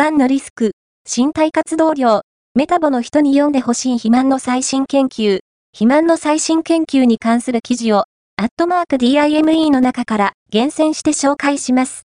がんのリスク、身体活動量、メタボの人に読んでほしい肥満の最新研究、肥満の最新研究に関する記事を、アットマーク DIME の中から厳選して紹介します。